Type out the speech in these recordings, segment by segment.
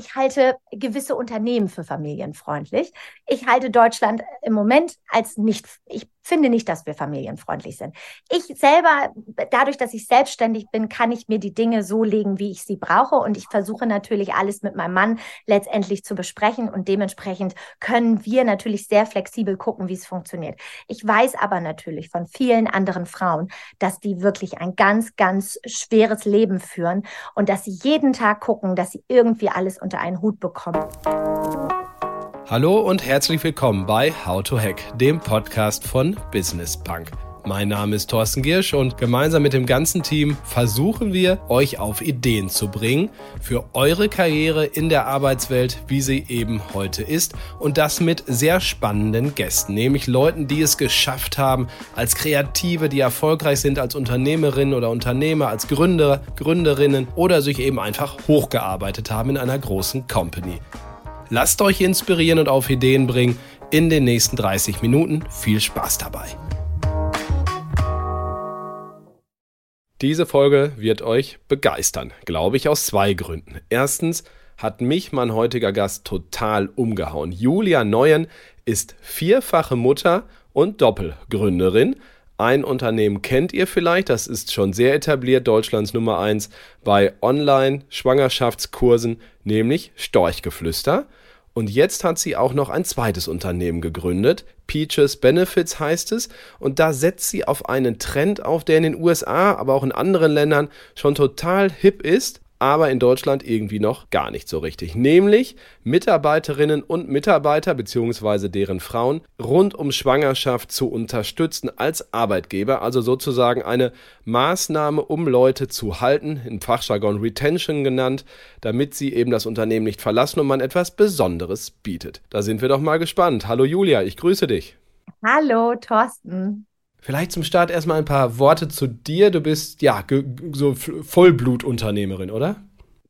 ich halte gewisse Unternehmen für familienfreundlich. Ich halte Deutschland im Moment als nicht, ich finde nicht, dass wir familienfreundlich sind. Ich selber, dadurch, dass ich selbstständig bin, kann ich mir die Dinge so legen, wie ich sie brauche. Und ich versuche natürlich alles mit meinem Mann letztendlich zu besprechen. Und dementsprechend können wir natürlich sehr flexibel gucken, wie es funktioniert. Ich weiß aber natürlich von vielen anderen Frauen, dass die wirklich ein ganz, ganz schweres Leben führen und dass sie jeden Tag gucken, dass sie irgendwie alles unter einen Hut bekommen. Hallo und herzlich willkommen bei How to Hack, dem Podcast von Business Punk. Mein Name ist Thorsten Giersch und gemeinsam mit dem ganzen Team versuchen wir, euch auf Ideen zu bringen für eure Karriere in der Arbeitswelt, wie sie eben heute ist. Und das mit sehr spannenden Gästen, nämlich Leuten, die es geschafft haben, als Kreative, die erfolgreich sind als Unternehmerinnen oder Unternehmer, als Gründer, Gründerinnen oder sich eben einfach hochgearbeitet haben in einer großen Company. Lasst euch inspirieren und auf Ideen bringen in den nächsten 30 Minuten. Viel Spaß dabei. Diese Folge wird euch begeistern, glaube ich, aus zwei Gründen. Erstens hat mich mein heutiger Gast total umgehauen. Julia Neuen ist vierfache Mutter und Doppelgründerin. Ein Unternehmen kennt ihr vielleicht, das ist schon sehr etabliert, Deutschlands Nummer eins bei Online-Schwangerschaftskursen, nämlich Storchgeflüster. Und jetzt hat sie auch noch ein zweites Unternehmen gegründet. Peaches Benefits heißt es. Und da setzt sie auf einen Trend auf, der in den USA, aber auch in anderen Ländern schon total hip ist aber in Deutschland irgendwie noch gar nicht so richtig. Nämlich Mitarbeiterinnen und Mitarbeiter bzw. deren Frauen rund um Schwangerschaft zu unterstützen als Arbeitgeber, also sozusagen eine Maßnahme, um Leute zu halten, im Fachjargon Retention genannt, damit sie eben das Unternehmen nicht verlassen und man etwas Besonderes bietet. Da sind wir doch mal gespannt. Hallo Julia, ich grüße dich. Hallo Thorsten. Vielleicht zum Start erstmal ein paar Worte zu dir. Du bist ja so Vollblutunternehmerin, oder?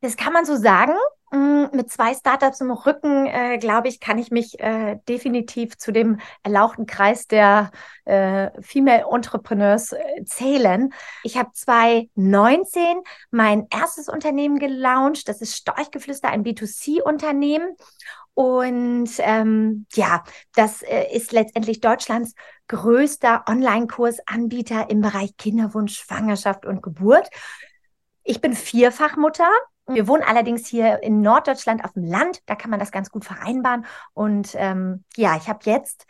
Das kann man so sagen. Mm, mit zwei Startups im Rücken, äh, glaube ich, kann ich mich äh, definitiv zu dem erlauchten Kreis der äh, Female Entrepreneurs äh, zählen. Ich habe 2019 mein erstes Unternehmen gelauncht. Das ist Storchgeflüster, ein B2C-Unternehmen. Und ähm, ja, das äh, ist letztendlich Deutschlands größter Online-Kursanbieter im Bereich Kinderwunsch, Schwangerschaft und Geburt. Ich bin Vierfachmutter. Wir wohnen allerdings hier in Norddeutschland auf dem Land. Da kann man das ganz gut vereinbaren. Und ähm, ja, ich habe jetzt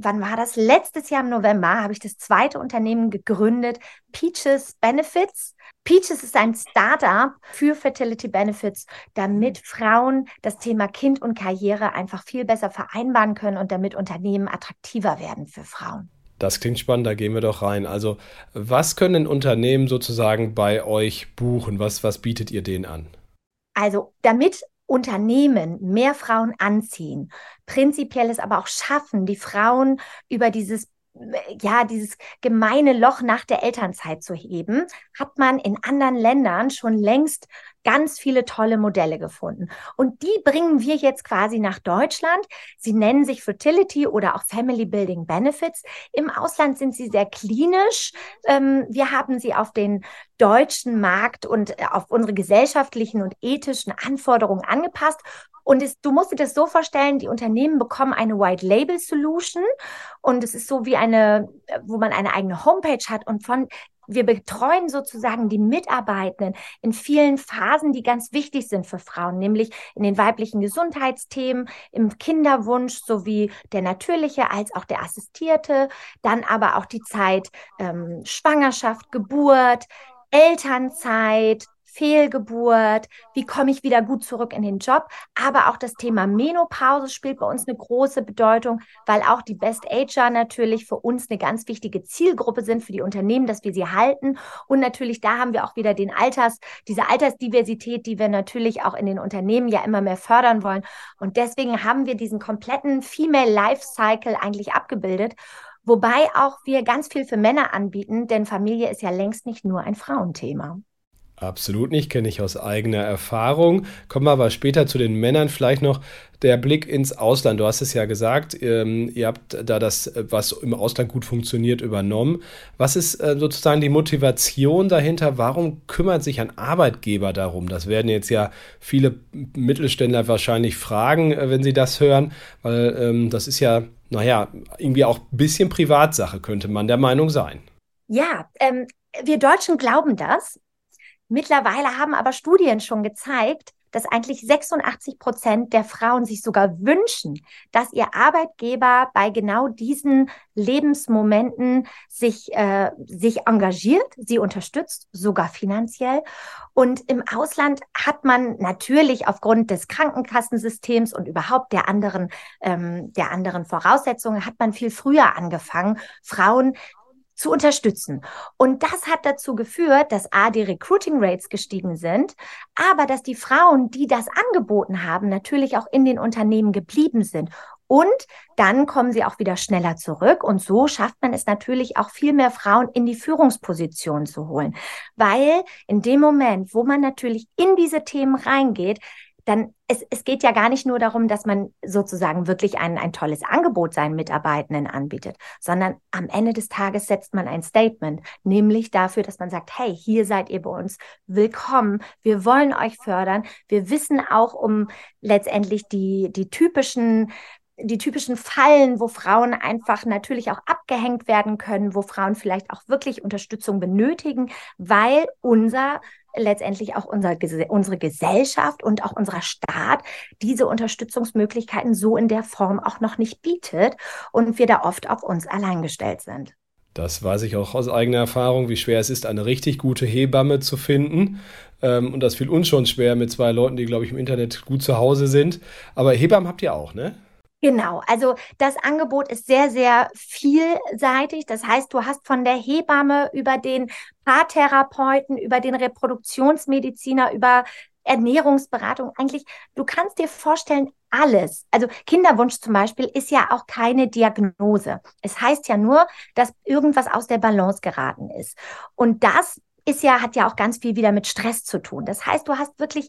wann war das? Letztes Jahr im November habe ich das zweite Unternehmen gegründet, Peaches Benefits. Peaches ist ein Startup für Fertility Benefits, damit Frauen das Thema Kind und Karriere einfach viel besser vereinbaren können und damit Unternehmen attraktiver werden für Frauen. Das klingt spannend, da gehen wir doch rein. Also, was können Unternehmen sozusagen bei euch buchen? Was, was bietet ihr denen an? Also, damit Unternehmen mehr Frauen anziehen, prinzipiell es aber auch schaffen, die Frauen über dieses ja, dieses gemeine Loch nach der Elternzeit zu heben, hat man in anderen Ländern schon längst ganz viele tolle Modelle gefunden. Und die bringen wir jetzt quasi nach Deutschland. Sie nennen sich Fertility oder auch Family Building Benefits. Im Ausland sind sie sehr klinisch. Ähm, wir haben sie auf den deutschen Markt und äh, auf unsere gesellschaftlichen und ethischen Anforderungen angepasst und es, du musst dir das so vorstellen, die Unternehmen bekommen eine White Label Solution und es ist so wie eine, wo man eine eigene Homepage hat und von wir betreuen sozusagen die Mitarbeitenden in vielen Phasen, die ganz wichtig sind für Frauen, nämlich in den weiblichen Gesundheitsthemen, im Kinderwunsch sowie der natürliche als auch der assistierte, dann aber auch die Zeit ähm, Schwangerschaft, Geburt, Elternzeit, Fehlgeburt, wie komme ich wieder gut zurück in den Job. Aber auch das Thema Menopause spielt bei uns eine große Bedeutung, weil auch die Best Ager natürlich für uns eine ganz wichtige Zielgruppe sind für die Unternehmen, dass wir sie halten. Und natürlich da haben wir auch wieder den Alters, diese Altersdiversität, die wir natürlich auch in den Unternehmen ja immer mehr fördern wollen. Und deswegen haben wir diesen kompletten Female Life Cycle eigentlich abgebildet. Wobei auch wir ganz viel für Männer anbieten, denn Familie ist ja längst nicht nur ein Frauenthema. Absolut nicht, kenne ich aus eigener Erfahrung. Kommen wir aber später zu den Männern vielleicht noch. Der Blick ins Ausland. Du hast es ja gesagt, ähm, ihr habt da das, was im Ausland gut funktioniert, übernommen. Was ist äh, sozusagen die Motivation dahinter? Warum kümmert sich ein Arbeitgeber darum? Das werden jetzt ja viele Mittelständler wahrscheinlich fragen, äh, wenn sie das hören, weil ähm, das ist ja, naja, irgendwie auch ein bisschen Privatsache, könnte man der Meinung sein. Ja, ähm, wir Deutschen glauben das. Mittlerweile haben aber Studien schon gezeigt, dass eigentlich 86 Prozent der Frauen sich sogar wünschen, dass ihr Arbeitgeber bei genau diesen Lebensmomenten sich, äh, sich engagiert, sie unterstützt, sogar finanziell. Und im Ausland hat man natürlich aufgrund des Krankenkassensystems und überhaupt der anderen, ähm, der anderen Voraussetzungen, hat man viel früher angefangen, Frauen zu unterstützen. Und das hat dazu geführt, dass A, die Recruiting Rates gestiegen sind, aber dass die Frauen, die das angeboten haben, natürlich auch in den Unternehmen geblieben sind. Und dann kommen sie auch wieder schneller zurück. Und so schafft man es natürlich auch viel mehr Frauen in die Führungsposition zu holen. Weil in dem Moment, wo man natürlich in diese Themen reingeht, dann es, es geht ja gar nicht nur darum, dass man sozusagen wirklich ein, ein tolles Angebot seinen Mitarbeitenden anbietet, sondern am Ende des Tages setzt man ein Statement, nämlich dafür, dass man sagt, hey, hier seid ihr bei uns. Willkommen, wir wollen euch fördern, wir wissen auch um letztendlich die, die typischen die typischen Fallen, wo Frauen einfach natürlich auch abgehängt werden können, wo Frauen vielleicht auch wirklich Unterstützung benötigen, weil unser letztendlich auch unser, unsere Gesellschaft und auch unser Staat diese Unterstützungsmöglichkeiten so in der Form auch noch nicht bietet und wir da oft auf uns allein gestellt sind. Das weiß ich auch aus eigener Erfahrung, wie schwer es ist, eine richtig gute Hebamme zu finden. Ähm, und das fiel uns schon schwer mit zwei Leuten, die, glaube ich, im Internet gut zu Hause sind. Aber Hebammen habt ihr auch, ne? Genau, also das Angebot ist sehr, sehr vielseitig. Das heißt, du hast von der Hebamme über den Paartherapeuten, über den Reproduktionsmediziner, über Ernährungsberatung, eigentlich, du kannst dir vorstellen, alles. Also Kinderwunsch zum Beispiel ist ja auch keine Diagnose. Es heißt ja nur, dass irgendwas aus der Balance geraten ist. Und das ist ja, hat ja auch ganz viel wieder mit Stress zu tun. Das heißt, du hast wirklich,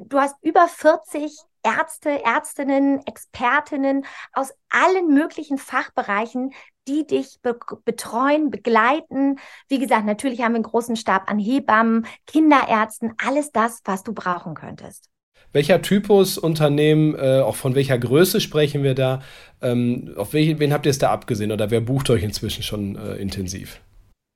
du hast über 40 Ärzte, Ärztinnen, Expertinnen aus allen möglichen Fachbereichen, die dich be betreuen, begleiten. Wie gesagt, natürlich haben wir einen großen Stab an Hebammen, Kinderärzten, alles das, was du brauchen könntest. Welcher Typus Unternehmen, äh, auch von welcher Größe sprechen wir da? Ähm, auf welchen, wen habt ihr es da abgesehen oder wer bucht euch inzwischen schon äh, intensiv?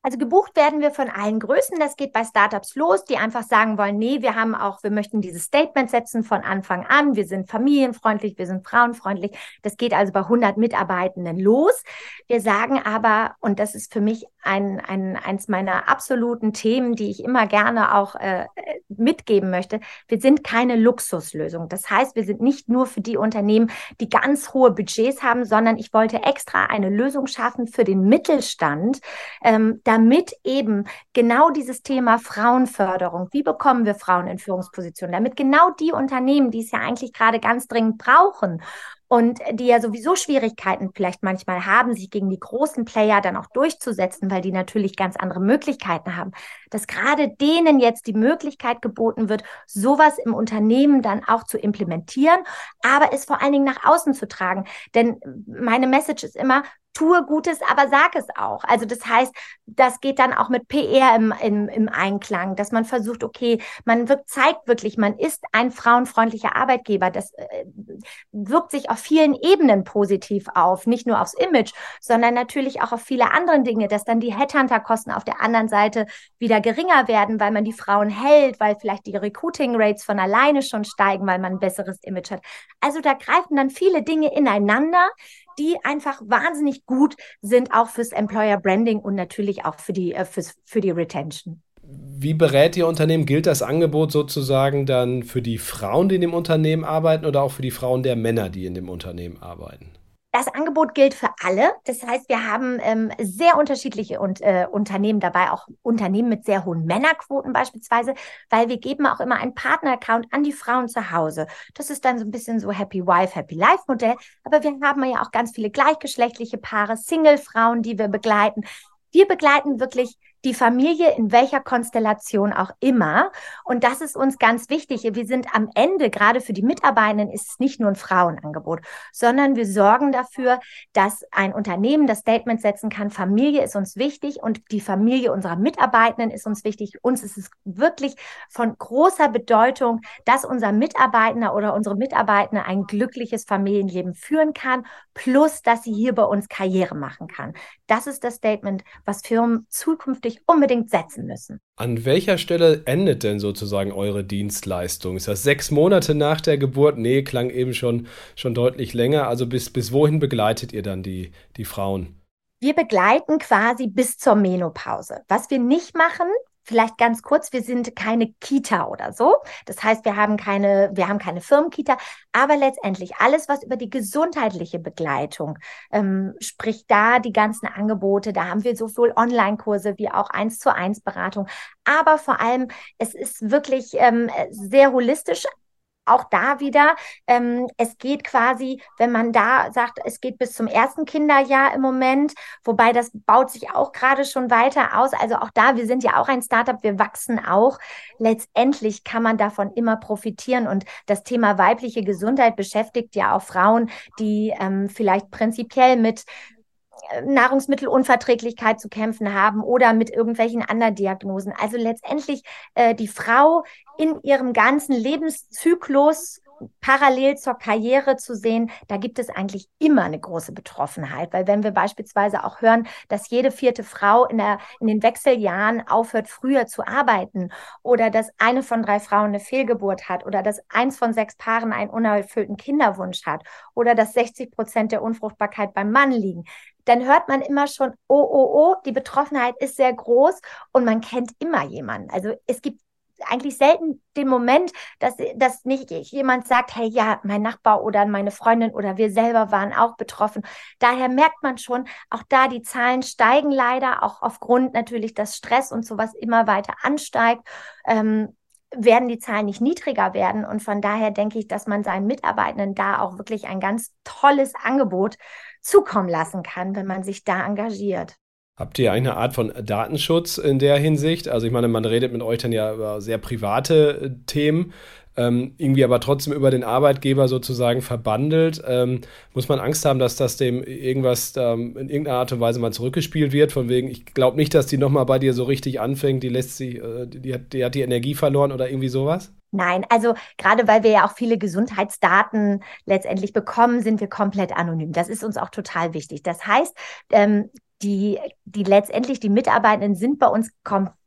Also gebucht werden wir von allen Größen. Das geht bei Startups los, die einfach sagen wollen, nee, wir haben auch, wir möchten dieses Statement setzen von Anfang an. Wir sind familienfreundlich, wir sind frauenfreundlich. Das geht also bei 100 Mitarbeitenden los. Wir sagen aber, und das ist für mich ein, ein, eins meiner absoluten Themen, die ich immer gerne auch äh, mitgeben möchte. Wir sind keine Luxuslösung. Das heißt, wir sind nicht nur für die Unternehmen, die ganz hohe Budgets haben, sondern ich wollte extra eine Lösung schaffen für den Mittelstand, ähm, damit eben genau dieses Thema Frauenförderung, wie bekommen wir Frauen in Führungspositionen, damit genau die Unternehmen, die es ja eigentlich gerade ganz dringend brauchen und die ja sowieso Schwierigkeiten vielleicht manchmal haben, sich gegen die großen Player dann auch durchzusetzen, weil die natürlich ganz andere Möglichkeiten haben, dass gerade denen jetzt die Möglichkeit geboten wird, sowas im Unternehmen dann auch zu implementieren, aber es vor allen Dingen nach außen zu tragen. Denn meine Message ist immer, tue Gutes, aber sag es auch. Also das heißt, das geht dann auch mit PR im, im, im Einklang, dass man versucht, okay, man wirkt, zeigt wirklich, man ist ein frauenfreundlicher Arbeitgeber. Das äh, wirkt sich auf vielen Ebenen positiv auf, nicht nur aufs Image, sondern natürlich auch auf viele andere Dinge, dass dann die Headhunter-Kosten auf der anderen Seite wieder geringer werden, weil man die Frauen hält, weil vielleicht die Recruiting-Rates von alleine schon steigen, weil man ein besseres Image hat. Also da greifen dann viele Dinge ineinander, die einfach wahnsinnig gut sind, auch fürs Employer Branding und natürlich auch für die, äh, fürs, für die Retention. Wie berät Ihr Unternehmen? Gilt das Angebot sozusagen dann für die Frauen, die in dem Unternehmen arbeiten oder auch für die Frauen der Männer, die in dem Unternehmen arbeiten? Das Angebot gilt für alle. Das heißt, wir haben ähm, sehr unterschiedliche und, äh, Unternehmen dabei, auch Unternehmen mit sehr hohen Männerquoten beispielsweise, weil wir geben auch immer einen Partner-Account an die Frauen zu Hause. Das ist dann so ein bisschen so Happy Wife, Happy Life Modell. Aber wir haben ja auch ganz viele gleichgeschlechtliche Paare, Single-Frauen, die wir begleiten. Wir begleiten wirklich die Familie in welcher Konstellation auch immer. Und das ist uns ganz wichtig. Wir sind am Ende, gerade für die Mitarbeitenden, ist es nicht nur ein Frauenangebot, sondern wir sorgen dafür, dass ein Unternehmen das Statement setzen kann, Familie ist uns wichtig und die Familie unserer Mitarbeitenden ist uns wichtig. Uns ist es wirklich von großer Bedeutung, dass unser Mitarbeitender oder unsere Mitarbeitende ein glückliches Familienleben führen kann, plus dass sie hier bei uns Karriere machen kann. Das ist das Statement, was Firmen zukünftig unbedingt setzen müssen. An welcher Stelle endet denn sozusagen eure Dienstleistung? Ist das sechs Monate nach der Geburt? Nee, klang eben schon, schon deutlich länger. Also bis, bis wohin begleitet ihr dann die, die Frauen? Wir begleiten quasi bis zur Menopause. Was wir nicht machen, Vielleicht ganz kurz, wir sind keine Kita oder so. Das heißt, wir haben keine, wir haben keine Firmenkita, aber letztendlich alles, was über die gesundheitliche Begleitung, ähm, sprich da die ganzen Angebote, da haben wir sowohl Online-Kurse wie auch eins zu eins Beratung. Aber vor allem, es ist wirklich ähm, sehr holistisch auch da wieder, ähm, es geht quasi, wenn man da sagt, es geht bis zum ersten Kinderjahr im Moment, wobei das baut sich auch gerade schon weiter aus. Also auch da, wir sind ja auch ein Startup, wir wachsen auch. Letztendlich kann man davon immer profitieren und das Thema weibliche Gesundheit beschäftigt ja auch Frauen, die ähm, vielleicht prinzipiell mit Nahrungsmittelunverträglichkeit zu kämpfen haben oder mit irgendwelchen anderen Diagnosen. Also letztendlich äh, die Frau in ihrem ganzen Lebenszyklus parallel zur Karriere zu sehen, da gibt es eigentlich immer eine große Betroffenheit, weil wenn wir beispielsweise auch hören, dass jede vierte Frau in, der, in den Wechseljahren aufhört, früher zu arbeiten oder dass eine von drei Frauen eine Fehlgeburt hat oder dass eins von sechs Paaren einen unerfüllten Kinderwunsch hat oder dass 60 Prozent der Unfruchtbarkeit beim Mann liegen, dann hört man immer schon, oh, oh, oh, die Betroffenheit ist sehr groß und man kennt immer jemanden. Also es gibt eigentlich selten den Moment, dass, dass nicht jemand sagt, hey, ja, mein Nachbar oder meine Freundin oder wir selber waren auch betroffen. Daher merkt man schon, auch da die Zahlen steigen leider, auch aufgrund natürlich, dass Stress und sowas immer weiter ansteigt. Ähm, werden die Zahlen nicht niedriger werden. Und von daher denke ich, dass man seinen Mitarbeitenden da auch wirklich ein ganz tolles Angebot zukommen lassen kann, wenn man sich da engagiert. Habt ihr eine Art von Datenschutz in der Hinsicht? Also ich meine, man redet mit euch dann ja über sehr private äh, Themen, ähm, irgendwie aber trotzdem über den Arbeitgeber sozusagen verbandelt. Ähm, muss man Angst haben, dass das dem irgendwas ähm, in irgendeiner Art und Weise mal zurückgespielt wird? Von wegen, ich glaube nicht, dass die nochmal bei dir so richtig anfängt, die lässt sie, äh, die, hat, die hat die Energie verloren oder irgendwie sowas? Nein, also gerade weil wir ja auch viele Gesundheitsdaten letztendlich bekommen, sind wir komplett anonym. Das ist uns auch total wichtig. Das heißt, ähm, die, die letztendlich die Mitarbeitenden sind bei uns komplett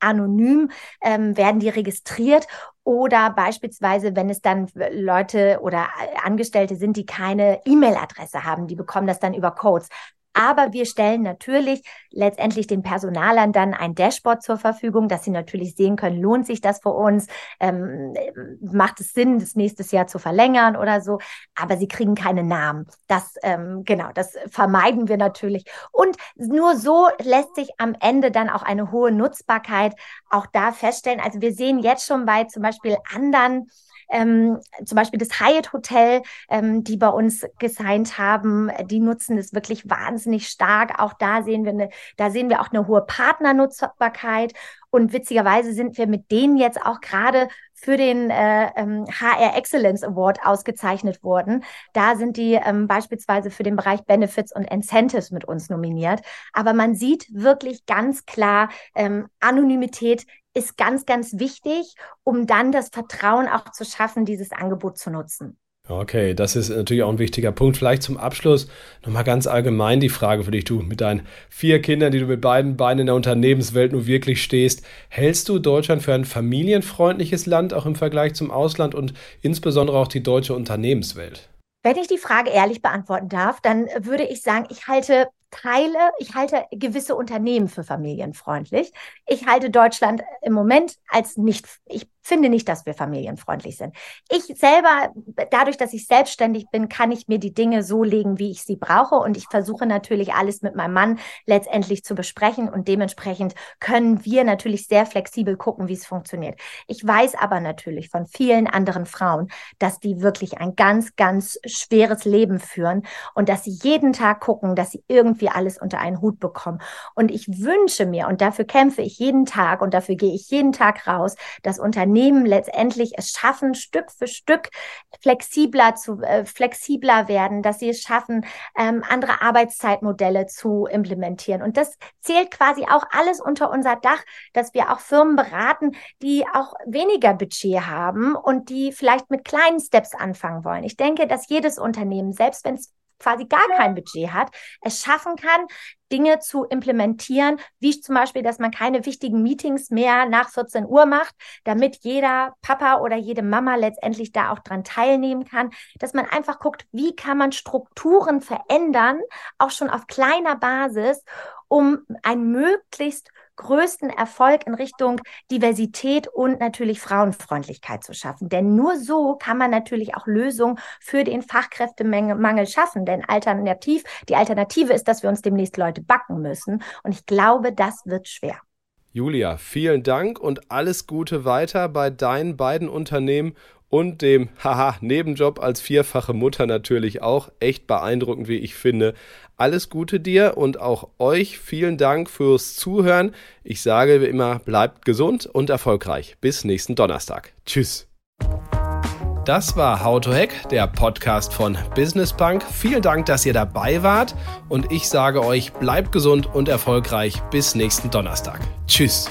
anonym, ähm, werden die registriert oder beispielsweise, wenn es dann Leute oder Angestellte sind, die keine E-Mail-Adresse haben, die bekommen das dann über Codes. Aber wir stellen natürlich letztendlich den Personalern dann ein Dashboard zur Verfügung, dass sie natürlich sehen können, lohnt sich das für uns, ähm, macht es Sinn, das nächstes Jahr zu verlängern oder so. Aber sie kriegen keine Namen. Das, ähm, genau, das vermeiden wir natürlich. Und nur so lässt sich am Ende dann auch eine hohe Nutzbarkeit auch da feststellen. Also wir sehen jetzt schon bei zum Beispiel anderen ähm, zum Beispiel das Hyatt Hotel, ähm, die bei uns gesigned haben, die nutzen es wirklich wahnsinnig stark. Auch da sehen wir eine, da sehen wir auch eine hohe Partnernutzbarkeit. Und witzigerweise sind wir mit denen jetzt auch gerade für den äh, ähm, HR Excellence Award ausgezeichnet worden. Da sind die ähm, beispielsweise für den Bereich Benefits und Incentives mit uns nominiert. Aber man sieht wirklich ganz klar, ähm, Anonymität ist ganz, ganz wichtig, um dann das Vertrauen auch zu schaffen, dieses Angebot zu nutzen. Okay, das ist natürlich auch ein wichtiger Punkt. Vielleicht zum Abschluss nochmal ganz allgemein die Frage für dich, du mit deinen vier Kindern, die du mit beiden Beinen in der Unternehmenswelt nur wirklich stehst. Hältst du Deutschland für ein familienfreundliches Land, auch im Vergleich zum Ausland und insbesondere auch die deutsche Unternehmenswelt? Wenn ich die Frage ehrlich beantworten darf, dann würde ich sagen, ich halte Teile, ich halte gewisse Unternehmen für familienfreundlich. Ich halte Deutschland im Moment als nicht, ich finde nicht, dass wir familienfreundlich sind. Ich selber, dadurch, dass ich selbstständig bin, kann ich mir die Dinge so legen, wie ich sie brauche. Und ich versuche natürlich alles mit meinem Mann letztendlich zu besprechen. Und dementsprechend können wir natürlich sehr flexibel gucken, wie es funktioniert. Ich weiß aber natürlich von vielen anderen Frauen, dass die wirklich ein ganz, ganz schweres Leben führen und dass sie jeden Tag gucken, dass sie irgendwie alles unter einen Hut bekommen. Und ich wünsche mir, und dafür kämpfe ich jeden Tag und dafür gehe ich jeden Tag raus, dass Unternehmen letztendlich es schaffen, Stück für Stück flexibler zu äh, flexibler werden, dass sie es schaffen, ähm, andere Arbeitszeitmodelle zu implementieren. Und das zählt quasi auch alles unter unser Dach, dass wir auch Firmen beraten, die auch weniger Budget haben und die vielleicht mit kleinen Steps anfangen wollen. Ich denke, dass jedes Unternehmen, selbst wenn es quasi gar kein Budget hat, es schaffen kann, Dinge zu implementieren, wie zum Beispiel, dass man keine wichtigen Meetings mehr nach 14 Uhr macht, damit jeder Papa oder jede Mama letztendlich da auch dran teilnehmen kann, dass man einfach guckt, wie kann man Strukturen verändern, auch schon auf kleiner Basis, um ein möglichst größten Erfolg in Richtung Diversität und natürlich Frauenfreundlichkeit zu schaffen. Denn nur so kann man natürlich auch Lösungen für den Fachkräftemangel schaffen. Denn alternativ, die Alternative ist, dass wir uns demnächst Leute backen müssen. Und ich glaube, das wird schwer. Julia, vielen Dank und alles Gute weiter bei deinen beiden Unternehmen und dem haha Nebenjob als vierfache Mutter natürlich auch echt beeindruckend, wie ich finde. Alles Gute dir und auch euch vielen Dank fürs Zuhören. Ich sage wie immer, bleibt gesund und erfolgreich. Bis nächsten Donnerstag. Tschüss. Das war How to Hack, der Podcast von Business Punk. Vielen Dank, dass ihr dabei wart und ich sage euch, bleibt gesund und erfolgreich bis nächsten Donnerstag. Tschüss.